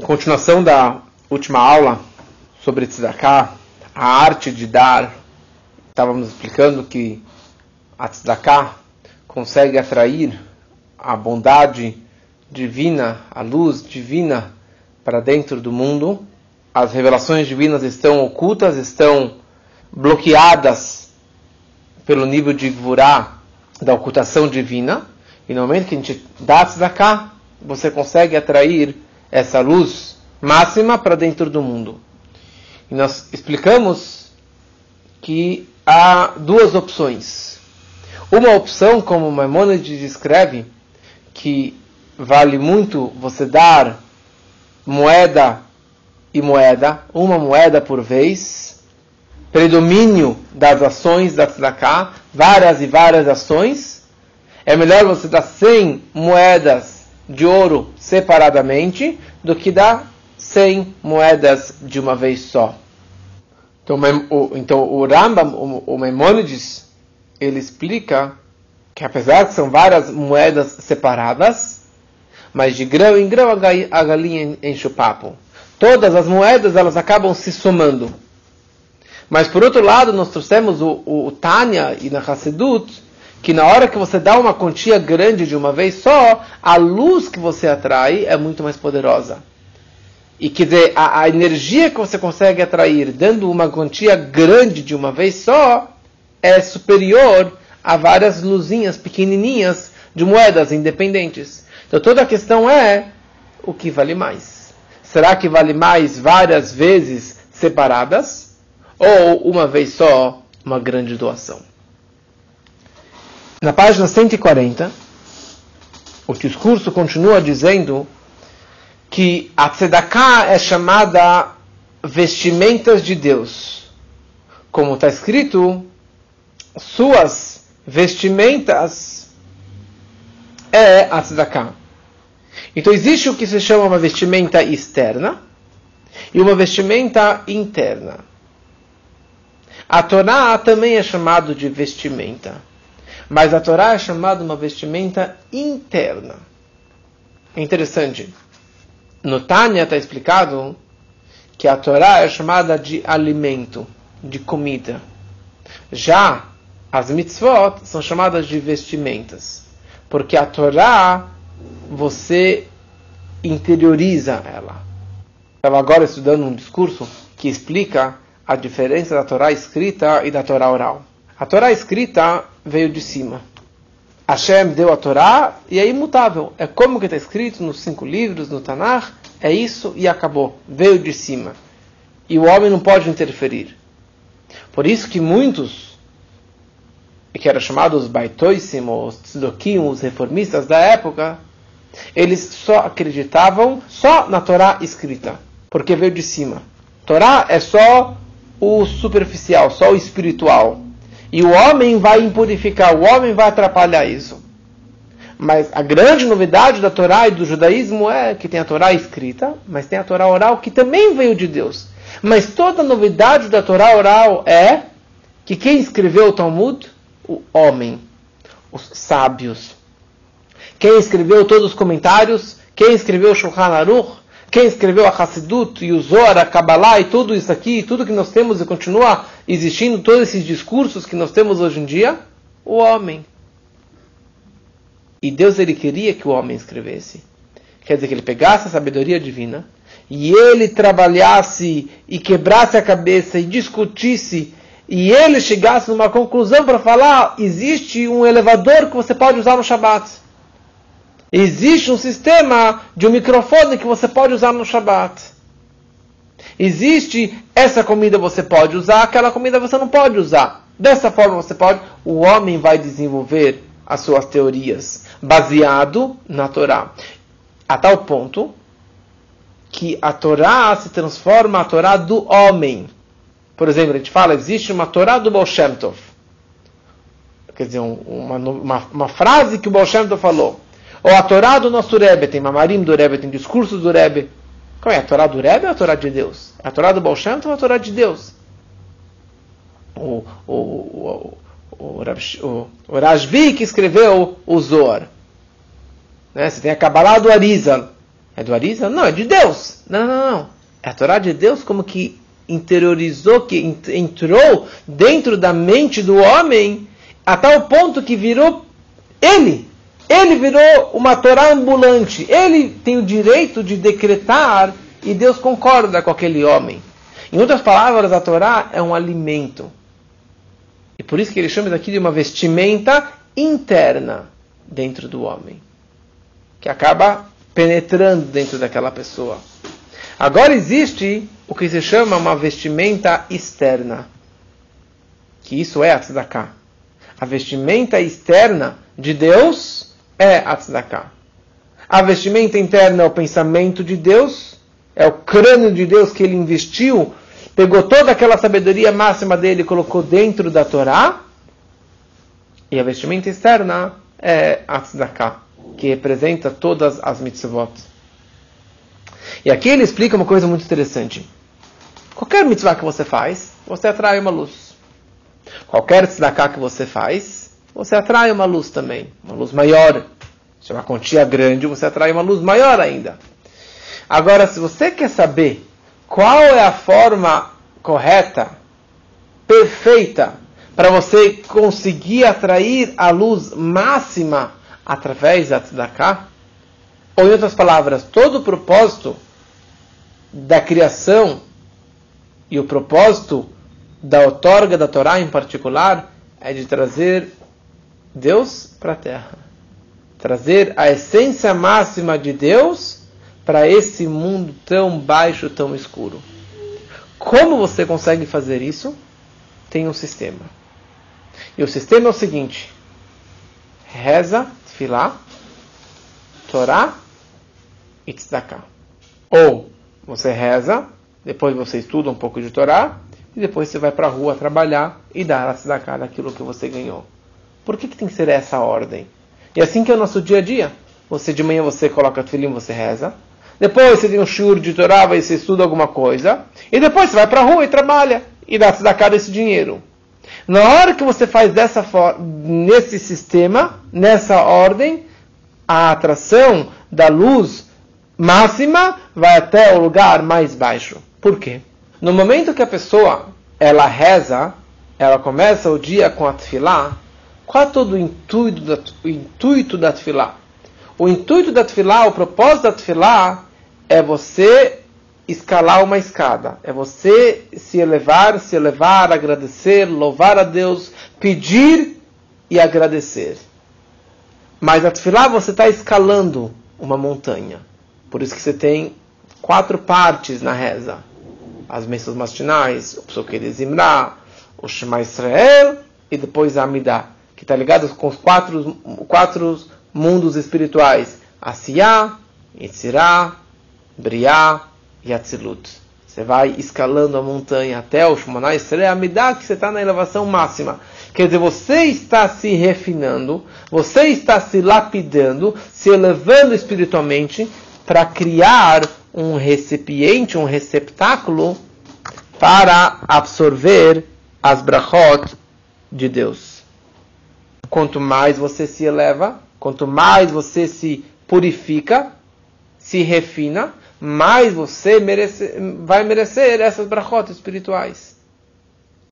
Em continuação da última aula sobre tzedakah, a arte de dar, estávamos explicando que a tzedakah consegue atrair a bondade divina, a luz divina para dentro do mundo. As revelações divinas estão ocultas, estão bloqueadas pelo nível de Gvurá da ocultação divina. E no momento que a gente dá tzedakah, você consegue atrair essa luz máxima para dentro do mundo. E nós explicamos que há duas opções. Uma opção, como Maimonides descreve, que vale muito você dar moeda e moeda, uma moeda por vez, predomínio das ações da tzedakah, várias e várias ações. É melhor você dar 100 moedas de ouro separadamente do que dá 100 moedas de uma vez só. Então, o, então, o Rambam, o, o Maimonides, ele explica que apesar que são várias moedas separadas, mas de grão em grão a galinha enche o papo. Todas as moedas elas acabam se somando. Mas por outro lado, nós trouxemos o, o, o Tânia e na Hassedut, que na hora que você dá uma quantia grande de uma vez só, a luz que você atrai é muito mais poderosa. E quer dizer, a, a energia que você consegue atrair dando uma quantia grande de uma vez só é superior a várias luzinhas pequenininhas de moedas independentes. Então toda a questão é o que vale mais. Será que vale mais várias vezes separadas ou uma vez só uma grande doação? Na página 140, o discurso continua dizendo que a tzedakah é chamada vestimentas de Deus. Como está escrito, suas vestimentas é a tzedakah. Então existe o que se chama uma vestimenta externa e uma vestimenta interna. A Torá também é chamado de vestimenta. Mas a Torá é chamada uma vestimenta interna. É interessante. No Tânia está explicado que a Torá é chamada de alimento, de comida. Já as mitzvot são chamadas de vestimentas. Porque a Torá, você interioriza ela. Estava agora estudando um discurso que explica a diferença da Torá escrita e da Torá oral. A Torá escrita veio de cima. Hashem deu a Torá e é imutável. É como que está escrito nos cinco livros, no Tanakh. É isso e acabou. Veio de cima. E o homem não pode interferir. Por isso que muitos, que eram chamados baitoisim, os tzdokim, os reformistas da época, eles só acreditavam só na Torá escrita. Porque veio de cima. Torá é só o superficial, só o espiritual. E o homem vai impurificar, o homem vai atrapalhar isso. Mas a grande novidade da Torá e do judaísmo é que tem a Torá escrita, mas tem a Torá oral que também veio de Deus. Mas toda a novidade da Torá oral é que quem escreveu o Talmud? O homem, os sábios. Quem escreveu todos os comentários? Quem escreveu Shulchan Aruch? Quem escreveu a Hassidut e o Zohar, a Kabbalah e tudo isso aqui, tudo que nós temos e continua existindo, todos esses discursos que nós temos hoje em dia? O homem. E Deus ele queria que o homem escrevesse. Quer dizer que ele pegasse a sabedoria divina e ele trabalhasse e quebrasse a cabeça e discutisse e ele chegasse numa conclusão para falar: existe um elevador que você pode usar no Shabat. Existe um sistema de um microfone que você pode usar no Shabat. Existe essa comida você pode usar, aquela comida você não pode usar. Dessa forma você pode. O homem vai desenvolver as suas teorias baseado na Torá. A tal ponto que a Torá se transforma a Torá do homem. Por exemplo, a gente fala, existe uma Torá do Baal Shem Tov. Quer dizer, uma, uma, uma frase que o Baal Shem Tov falou. Ou a Torá do nosso Rebbe, tem Mamarim do Rebbe, tem discursos do Rebbe. Qual é? A Torá do Rebbe ou a Torá de Deus? A Torá do Baal Shem ou a Torá de Deus? O, o, o, o, o, o Rajvi que escreveu o Zohar. Né? Você tem a Kabbalah do Arizal. É do Arisa? Não, é de Deus. Não, não, não. É a Torá de Deus como que interiorizou, que entrou dentro da mente do homem a tal ponto que virou ele. Ele virou uma Torá ambulante. Ele tem o direito de decretar e Deus concorda com aquele homem. Em outras palavras, a Torá é um alimento. E por isso que ele chama isso aqui de uma vestimenta interna dentro do homem, que acaba penetrando dentro daquela pessoa. Agora existe o que se chama uma vestimenta externa, que isso é a tzedakah. A vestimenta externa de Deus é a tzedakah. A vestimenta interna é o pensamento de Deus, é o crânio de Deus que ele investiu, pegou toda aquela sabedoria máxima dele e colocou dentro da Torá. E a vestimenta externa é a tzedakah, que representa todas as mitzvot. E aqui ele explica uma coisa muito interessante. Qualquer mitzvah que você faz, você atrai uma luz. Qualquer tzedakah que você faz, você atrai uma luz também, uma luz maior. Se é uma quantia grande, você atrai uma luz maior ainda. Agora, se você quer saber qual é a forma correta, perfeita, para você conseguir atrair a luz máxima através da tzedakah, ou em outras palavras, todo o propósito da criação e o propósito da outorga da Torá em particular é de trazer Deus para a terra. Trazer a essência máxima de Deus para esse mundo tão baixo, tão escuro. Como você consegue fazer isso? Tem um sistema. E o sistema é o seguinte: reza, tefilá, Torá e tzedakah. Ou você reza, depois você estuda um pouco de Torá, e depois você vai para a rua trabalhar e dar a tzedakah daquilo que você ganhou. Por que, que tem que ser essa ordem? E assim que é o nosso dia a dia. Você de manhã você coloca filim, você reza. Depois você tem um shur de Torá, você estuda alguma coisa. E depois você vai para a rua e trabalha. E dá tzedakah desse dinheiro. Na hora que você faz dessa nesse sistema, nessa ordem, a atração da luz máxima vai até o lugar mais baixo. Por quê? No momento que a pessoa ela reza, ela começa o dia com a tefilá, qual é todo o intuito da, o intuito da tefilá? O intuito da tefilá, o propósito da tefilá é você escalar uma escada. É você se elevar, se elevar, agradecer, louvar a Deus, pedir e agradecer. Mas a tefilá você está escalando uma montanha. Por isso que você tem quatro partes na reza. As missas matinais, o Psuque de Zimra, o Shema Israel e depois a Amidah, que está ligado com os quatro, quatro mundos espirituais. Asiyah, Yitzirah, Briah e Atzilut. Você vai escalando a montanha até o Shema Israel, a Amidah, que você está na elevação máxima. Quer dizer, você está se refinando, você está se lapidando, se elevando espiritualmente, para criar um recipiente, um receptáculo para absorver as brachot de Deus. Quanto mais você se eleva, quanto mais você se purifica, se refina, mais você merece, vai merecer essas brachot espirituais.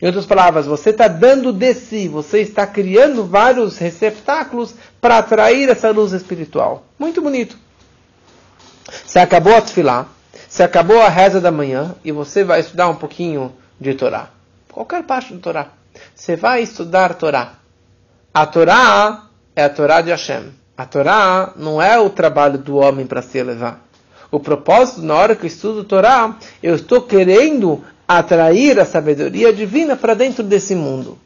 Em outras palavras, você está dando de si, você está criando vários receptáculos para atrair essa luz espiritual. Muito bonito. Você acabou a tefilá, você acabou a reza da manhã e você vai estudar um pouquinho de Torá. Qualquer parte do Torá. Você vai estudar Torá. A Torá é a Torá de Hashem. A Torá não é o trabalho do homem para se elevar. O propósito, na hora que eu estudo Torá, eu estou querendo atrair a sabedoria divina para dentro desse mundo.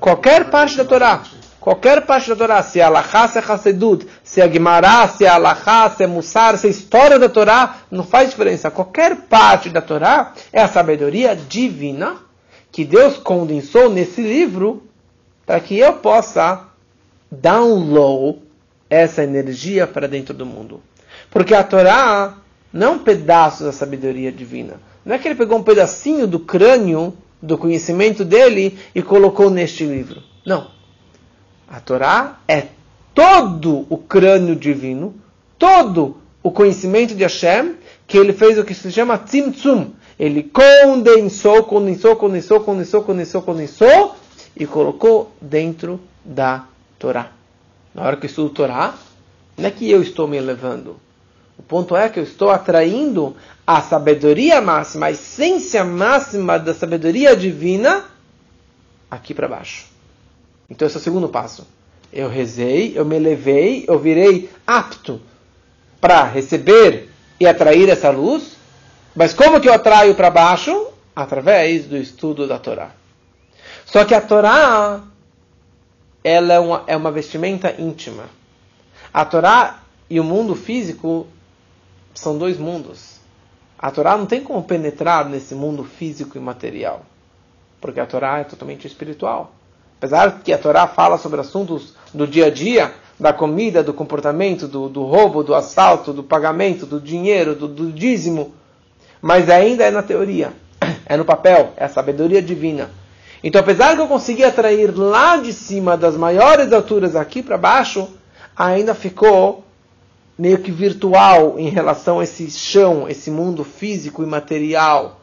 Qualquer parte da Torá. Qualquer parte da Torá, se é Alahá, se é Hassedut, se é Guimará, se é Alahá, se é Mussar, se é história da Torá, não faz diferença. Qualquer parte da Torá é a sabedoria divina que Deus condensou nesse livro para que eu possa download essa energia para dentro do mundo. Porque a Torá não é um pedaço da sabedoria divina. Não é que ele pegou um pedacinho do crânio, do conhecimento dele e colocou neste livro. Não. A Torá é todo o crânio divino, todo o conhecimento de Hashem, que ele fez o que se chama Tzimtzum. Ele condensou, condensou, condensou, condensou, condensou, condensou e colocou dentro da Torá. Na hora que eu estudo Torá, não é que eu estou me elevando. O ponto é que eu estou atraindo a sabedoria máxima, a essência máxima da sabedoria divina aqui para baixo. Então esse é o segundo passo. Eu rezei, eu me elevei, eu virei apto para receber e atrair essa luz. Mas como que eu atraio para baixo? Através do estudo da Torá. Só que a Torá ela é uma, é uma vestimenta íntima. A Torá e o mundo físico são dois mundos. A Torá não tem como penetrar nesse mundo físico e material, porque a Torá é totalmente espiritual. Apesar que a Torá fala sobre assuntos do dia a dia, da comida, do comportamento, do, do roubo, do assalto, do pagamento, do dinheiro, do, do dízimo, mas ainda é na teoria, é no papel, é a sabedoria divina. Então, apesar que eu consegui atrair lá de cima das maiores alturas aqui para baixo, ainda ficou meio que virtual em relação a esse chão, esse mundo físico e material.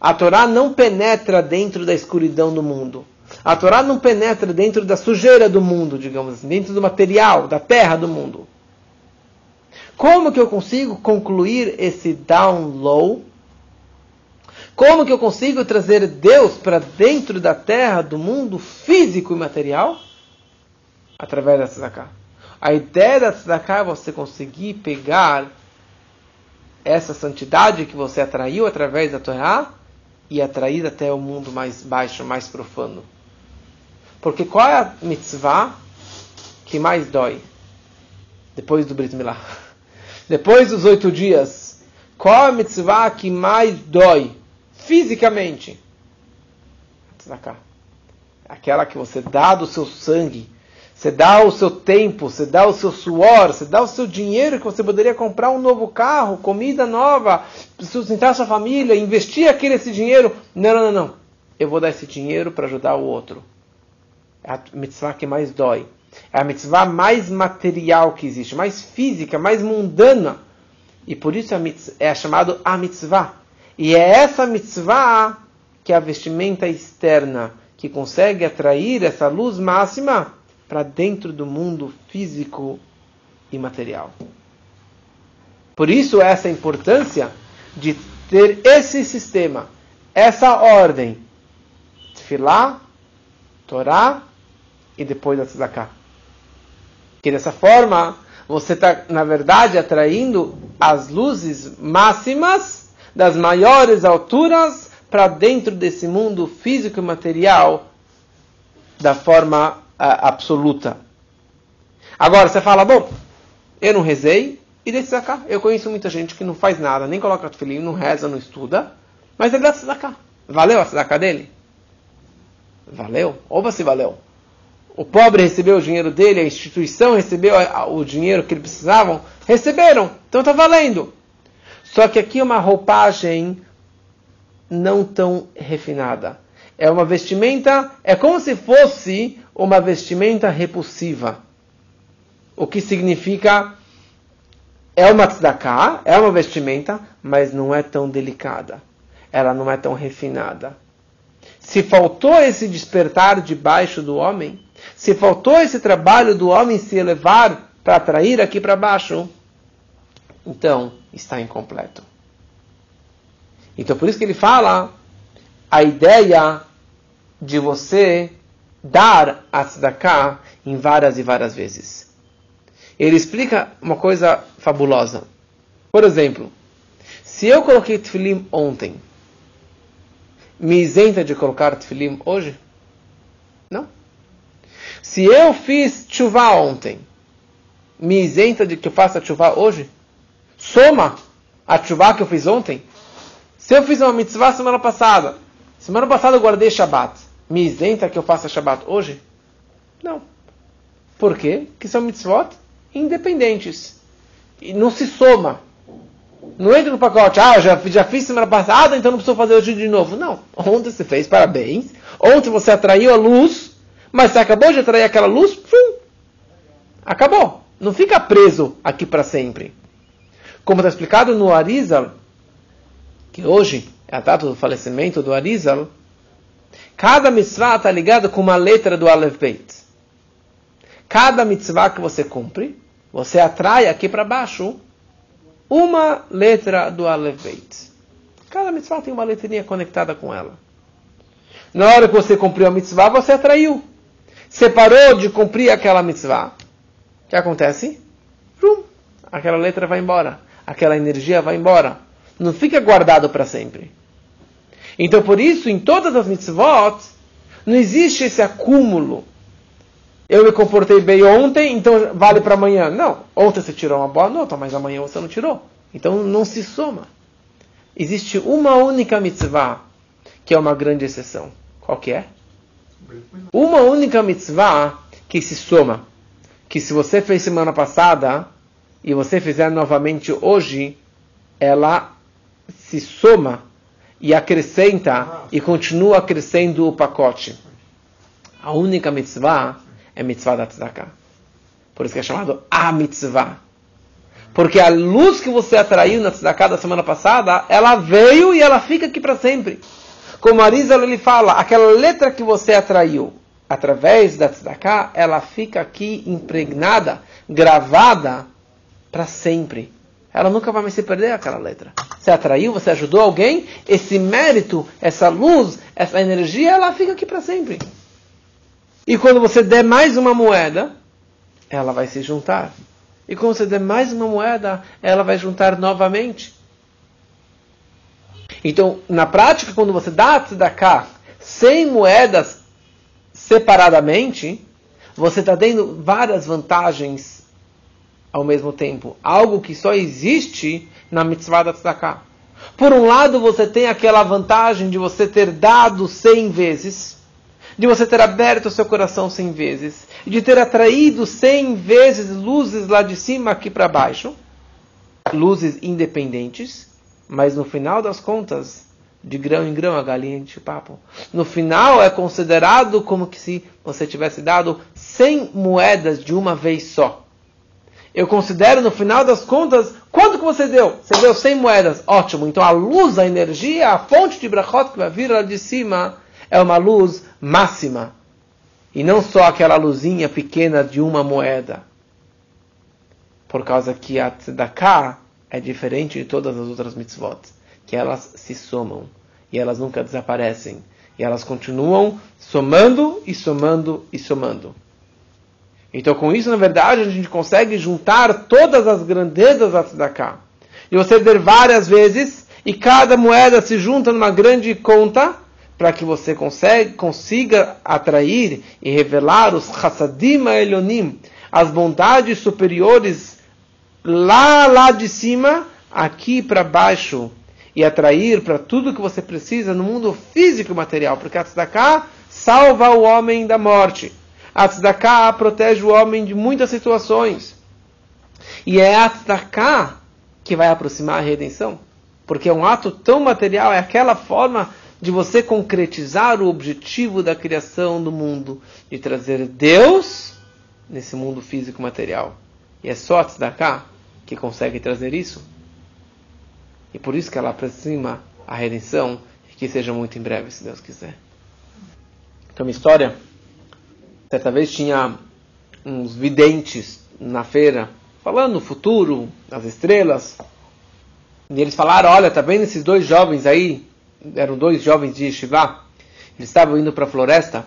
A Torá não penetra dentro da escuridão do mundo. A Torá não penetra dentro da sujeira do mundo, digamos assim, dentro do material, da terra do mundo. Como que eu consigo concluir esse down low? Como que eu consigo trazer Deus para dentro da terra, do mundo físico e material? Através da tzedakah. A ideia da tzedakah é você conseguir pegar essa santidade que você atraiu através da Torá e atrair até o mundo mais baixo, mais profano. Porque qual é a mitzvah que mais dói? Depois do Brit Milá. Depois dos oito dias. Qual é a mitzvah que mais dói? Fisicamente. Tzedakah. Aquela que você dá do seu sangue você dá o seu tempo, você dá o seu suor, você dá o seu dinheiro que você poderia comprar um novo carro, comida nova, sustentar sua família, investir aquele esse dinheiro. Não, não, não, não. Eu vou dar esse dinheiro para ajudar o outro. É a mitzvah que mais dói. É a mitzvah mais material que existe, mais física, mais mundana. E por isso é, é chamado a mitzvah. E é essa mitzvah que é a vestimenta externa, que consegue atrair essa luz máxima para dentro do mundo físico e material. Por isso, essa importância de ter esse sistema, essa ordem: Tfilá, Torá e depois a Tzedakah. Que dessa forma, você está, na verdade, atraindo as luzes máximas das maiores alturas para dentro desse mundo físico e material da forma absoluta. Agora, você fala, bom, eu não rezei, e desse cá. Eu conheço muita gente que não faz nada, nem coloca tefilim, não reza, não estuda, mas ele dá cá. Valeu a tzedakah dele? Valeu? Oba se valeu. O pobre recebeu o dinheiro dele, a instituição recebeu o dinheiro que eles precisavam, receberam, então está valendo. Só que aqui é uma roupagem não tão refinada. É uma vestimenta, é como se fosse uma vestimenta repulsiva. O que significa é uma tzedakah, é uma vestimenta, mas não é tão delicada. Ela não é tão refinada. Se faltou esse despertar debaixo do homem, se faltou esse trabalho do homem se elevar para atrair aqui para baixo, então está incompleto. Então por isso que ele fala a ideia de você dar a tzedakah em várias e várias vezes. Ele explica uma coisa fabulosa. Por exemplo, se eu coloquei tefilim ontem, me isenta de colocar tefilim hoje? Não. Se eu fiz chuva ontem, me isenta de que eu faça chuva hoje? Soma a chuva que eu fiz ontem? Se eu fiz uma mitzvah semana passada, semana passada eu guardei Shabbat, me isenta que eu faça Shabbat hoje? Não. Por quê? Que são mitzvot independentes. E não se soma. Não entra no pacote, ah, já, já fiz semana passada, então não preciso fazer hoje de novo. Não. Ontem você fez, parabéns. Ontem você atraiu a luz, mas você acabou de atrair aquela luz, pum, acabou. Não fica preso aqui para sempre. Como está explicado no Arizal, que hoje é a data do falecimento do Arizal, cada mitzvah está ligada com uma letra do Aleph Beit. Cada mitzvah que você cumpre, você atrai aqui para baixo uma letra do Aleph Beit. Cada mitzvah tem uma letrinha conectada com ela. Na hora que você cumpriu a mitzvah, você atraiu. Você parou de cumprir aquela mitzvah. O que acontece? Rum, aquela letra vai embora. Aquela energia vai embora. Não fica guardado para sempre. Então, por isso, em todas as mitzvot, não existe esse acúmulo. Eu me comportei bem ontem, então vale para amanhã. Não, ontem você tirou uma boa nota, mas amanhã você não tirou. Então não se soma. Existe uma única mitzvah que é uma grande exceção. Qual que é? Uma única mitzvah que se soma. Que se você fez semana passada e você fizer novamente hoje, ela se soma e acrescenta e continua crescendo o pacote. A única mitzvah é mitzvah da tzedakah. Por isso que é chamado a mitzvah. Porque a luz que você atraiu na tzedakah da semana passada, ela veio e ela fica aqui para sempre. Como Arizal ele fala, aquela letra que você atraiu através da tzedakah, ela fica aqui impregnada, gravada para sempre. Ela nunca vai mais se perder aquela letra. Você atraiu, você ajudou alguém, esse mérito, essa luz, essa energia, ela fica aqui para sempre. E quando você der mais uma moeda, ela vai se juntar. E quando você der mais uma moeda, ela vai juntar novamente. Então, na prática, quando você dá tzedakah 100 moedas separadamente, você está tendo várias vantagens ao mesmo tempo. Algo que só existe na mitzvah da tzedakah. Por um lado, você tem aquela vantagem de você ter dado 100 vezes, de você ter aberto o seu coração 100 vezes, de ter atraído 100 vezes luzes lá de cima aqui para baixo, luzes independentes, mas no final das contas, de grão em grão a galinha de papo. No final é considerado como que se você tivesse dado 100 moedas de uma vez só. Eu considero no final das contas, quanto que você deu? Você deu 100 moedas, ótimo. Então a luz, a energia, a fonte de brachot que vai vir lá de cima é uma luz máxima. E não só aquela luzinha pequena de uma moeda. Por causa que a tzedakah é diferente de todas as outras mitzvot, que elas se somam e elas nunca desaparecem. E elas continuam somando e somando e somando. Então, com isso, na verdade, a gente consegue juntar todas as grandezas da tzedakah. E você der várias vezes, e cada moeda se junta numa grande conta, para que você consegue, consiga atrair e revelar os chassadim elionim, as bondades superiores lá, lá de cima, aqui para baixo, e atrair para tudo que você precisa no mundo físico e material, porque a tzedakah salva o homem da morte. A tzedakah protege o homem de muitas situações. E é a tzedakah que vai aproximar a redenção. Porque é um ato tão material, é aquela forma de você concretizar o objetivo da criação do mundo, de trazer Deus nesse mundo físico material. E é só a tzedakah que consegue trazer isso. E por isso que ela aproxima a redenção e que seja muito em breve, se Deus quiser. Então, uma história. Certa vez tinha uns videntes na feira falando o futuro, as estrelas. E eles falaram: Olha, tá vendo esses dois jovens aí? Eram dois jovens de Shiva. Eles estavam indo para a floresta.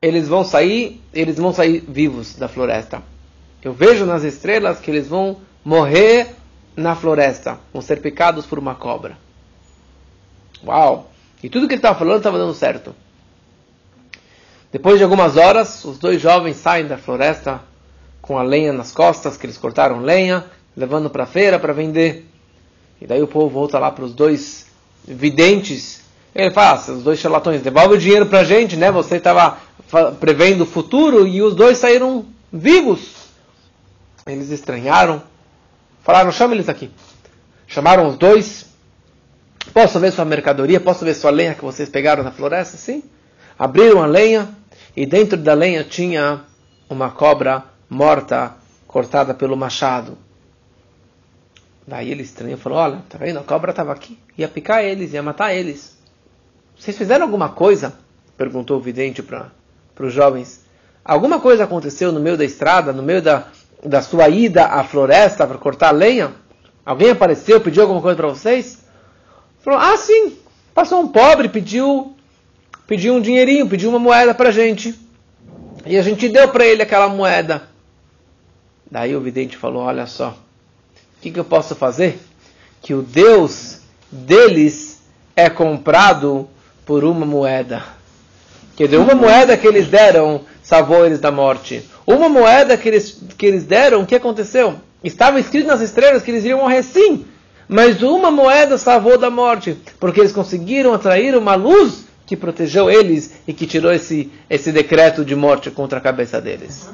Eles vão sair, eles vão sair vivos da floresta. Eu vejo nas estrelas que eles vão morrer na floresta, vão ser picados por uma cobra. Uau! E tudo que ele estava falando estava dando certo. Depois de algumas horas, os dois jovens saem da floresta com a lenha nas costas, que eles cortaram lenha, levando para a feira para vender. E daí o povo volta lá para os dois videntes. Ele fala, ah, os dois charlatões, devolve o dinheiro para a gente, né? Você estava prevendo o futuro e os dois saíram vivos. Eles estranharam, falaram: chama eles aqui. Chamaram os dois. Posso ver sua mercadoria? Posso ver sua lenha que vocês pegaram na floresta? Sim. Abriram a lenha e dentro da lenha tinha uma cobra morta cortada pelo machado. Daí ele estranhou e falou: Olha, tá vendo? A cobra estava aqui, ia picar eles, ia matar eles. Vocês fizeram alguma coisa? Perguntou o vidente para os jovens. Alguma coisa aconteceu no meio da estrada, no meio da, da sua ida à floresta para cortar lenha? Alguém apareceu, pediu alguma coisa para vocês? Falou: Ah, sim. Passou um pobre, pediu, pediu um dinheirinho, pediu uma moeda para a gente. E a gente deu para ele aquela moeda. Daí o vidente falou: Olha só, o que, que eu posso fazer? Que o Deus deles é comprado por uma moeda. Quer dizer, uma moeda que eles deram salvou eles da morte. Uma moeda que eles, que eles deram, o que aconteceu? Estava escrito nas estrelas que eles iriam morrer sim, mas uma moeda salvou da morte, porque eles conseguiram atrair uma luz que protegeu eles e que tirou esse, esse decreto de morte contra a cabeça deles.